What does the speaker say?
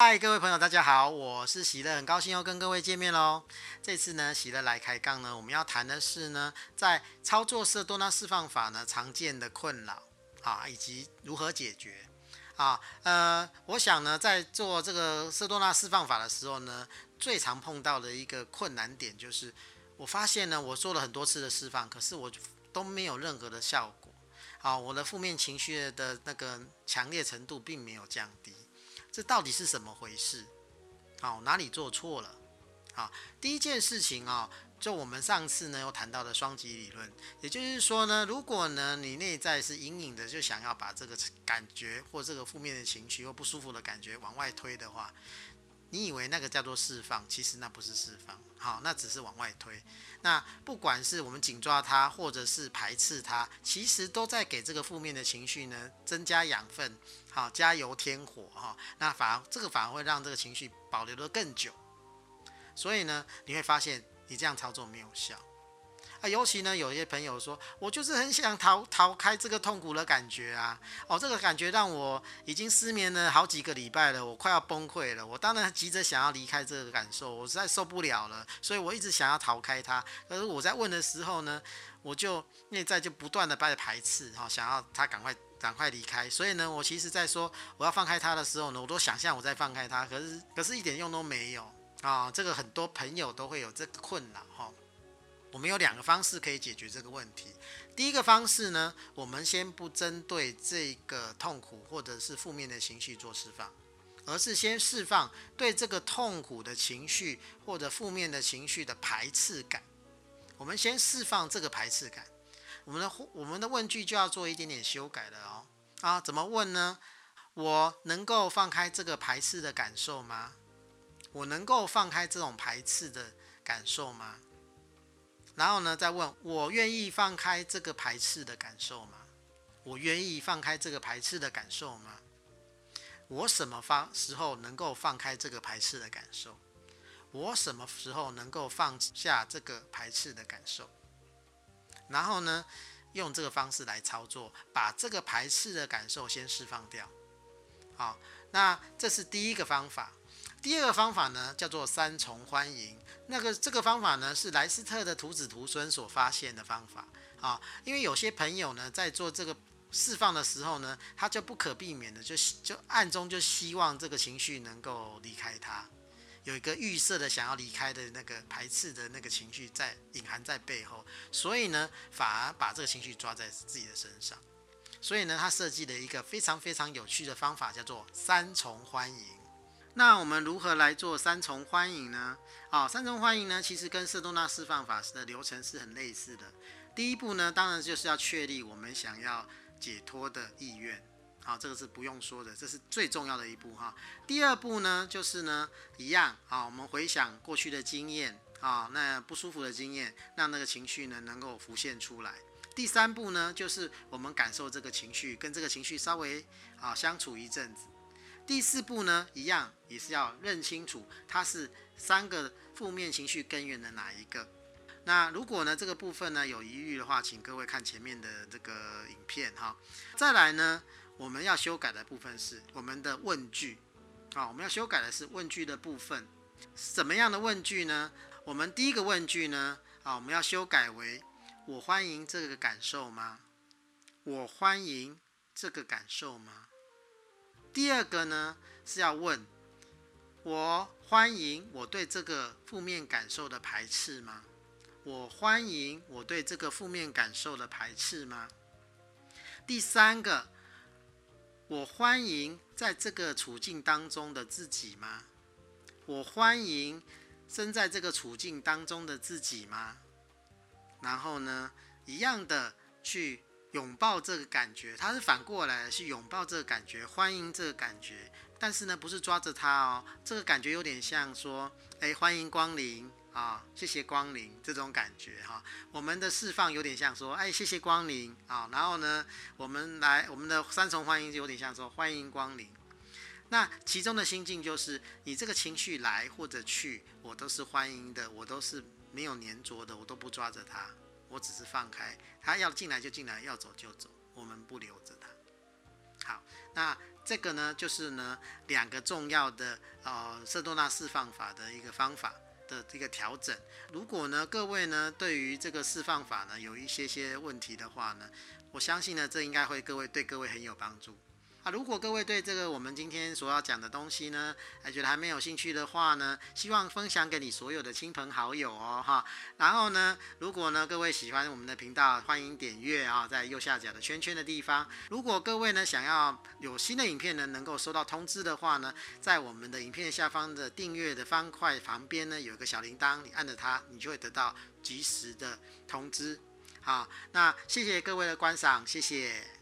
嗨，各位朋友，大家好，我是喜乐，很高兴又跟各位见面喽。这次呢，喜乐来开杠呢，我们要谈的是呢，在操作色多纳释放法呢，常见的困扰啊，以及如何解决啊。呃，我想呢，在做这个色多纳释放法的时候呢，最常碰到的一个困难点就是，我发现呢，我做了很多次的释放，可是我都没有任何的效果。啊，我的负面情绪的那个强烈程度并没有降低。这到底是怎么回事？好，哪里做错了？好，第一件事情啊，就我们上次呢又谈到的双极理论，也就是说呢，如果呢你内在是隐隐的就想要把这个感觉或这个负面的情绪或不舒服的感觉往外推的话。你以为那个叫做释放，其实那不是释放，好，那只是往外推。那不管是我们紧抓它，或者是排斥它，其实都在给这个负面的情绪呢增加养分，好，加油添火哈。那反而这个反而会让这个情绪保留得更久。所以呢，你会发现你这样操作没有效。啊，尤其呢，有一些朋友说，我就是很想逃逃开这个痛苦的感觉啊，哦，这个感觉让我已经失眠了好几个礼拜了，我快要崩溃了，我当然急着想要离开这个感受，我实在受不了了，所以我一直想要逃开它。可是我在问的时候呢，我就内在就不断的在排斥，哈，想要他赶快赶快离开。所以呢，我其实在说我要放开他的时候呢，我都想象我在放开他，可是可是一点用都没有啊。这个很多朋友都会有这个困扰，哈。我们有两个方式可以解决这个问题。第一个方式呢，我们先不针对这个痛苦或者是负面的情绪做释放，而是先释放对这个痛苦的情绪或者负面的情绪的排斥感。我们先释放这个排斥感。我们的我们的问句就要做一点点修改了哦。啊，怎么问呢？我能够放开这个排斥的感受吗？我能够放开这种排斥的感受吗？然后呢，再问我愿意放开这个排斥的感受吗？我愿意放开这个排斥的感受吗？我什么方时候能够放开这个排斥的感受？我什么时候能够放下这个排斥的感受？然后呢，用这个方式来操作，把这个排斥的感受先释放掉。好，那这是第一个方法。第二个方法呢，叫做三重欢迎。那个这个方法呢，是莱斯特的徒子徒孙所发现的方法啊。因为有些朋友呢，在做这个释放的时候呢，他就不可避免的就就暗中就希望这个情绪能够离开他，有一个预设的想要离开的那个排斥的那个情绪在隐含在背后，所以呢，反而把这个情绪抓在自己的身上。所以呢，他设计了一个非常非常有趣的方法，叫做三重欢迎。那我们如何来做三重欢迎呢？啊，三重欢迎呢，其实跟色多纳释放法的流程是很类似的。第一步呢，当然就是要确立我们想要解脱的意愿。好，这个是不用说的，这是最重要的一步哈。第二步呢，就是呢，一样啊，我们回想过去的经验啊，那不舒服的经验，让那个情绪呢能够浮现出来。第三步呢，就是我们感受这个情绪，跟这个情绪稍微啊相处一阵子。第四步呢，一样也是要认清楚它是三个负面情绪根源的哪一个。那如果呢这个部分呢有疑虑的话，请各位看前面的这个影片哈。再来呢，我们要修改的部分是我们的问句啊，我们要修改的是问句的部分。什么样的问句呢？我们第一个问句呢啊，我们要修改为我欢迎这个感受吗？我欢迎这个感受吗？第二个呢是要问我欢迎我对这个负面感受的排斥吗？我欢迎我对这个负面感受的排斥吗？第三个，我欢迎在这个处境当中的自己吗？我欢迎身在这个处境当中的自己吗？然后呢，一样的去。拥抱这个感觉，它是反过来是拥抱这个感觉，欢迎这个感觉。但是呢，不是抓着它哦，这个感觉有点像说，哎，欢迎光临啊，谢谢光临这种感觉哈。我们的释放有点像说，哎，谢谢光临啊。然后呢，我们来我们的三重欢迎就有点像说，欢迎光临。那其中的心境就是，你这个情绪来或者去，我都是欢迎的，我都是没有粘着的，我都不抓着它。我只是放开，他要进来就进来，要走就走，我们不留着他。好，那这个呢，就是呢两个重要的呃色多纳释放法的一个方法的这个调整。如果呢各位呢对于这个释放法呢有一些些问题的话呢，我相信呢这应该会各位对各位很有帮助。啊，如果各位对这个我们今天所要讲的东西呢，还觉得还没有兴趣的话呢，希望分享给你所有的亲朋好友哦，哈。然后呢，如果呢各位喜欢我们的频道，欢迎点阅啊，在右下角的圈圈的地方。如果各位呢想要有新的影片呢能够收到通知的话呢，在我们的影片下方的订阅的方块旁边呢有一个小铃铛，你按着它，你就会得到及时的通知。好，那谢谢各位的观赏，谢谢。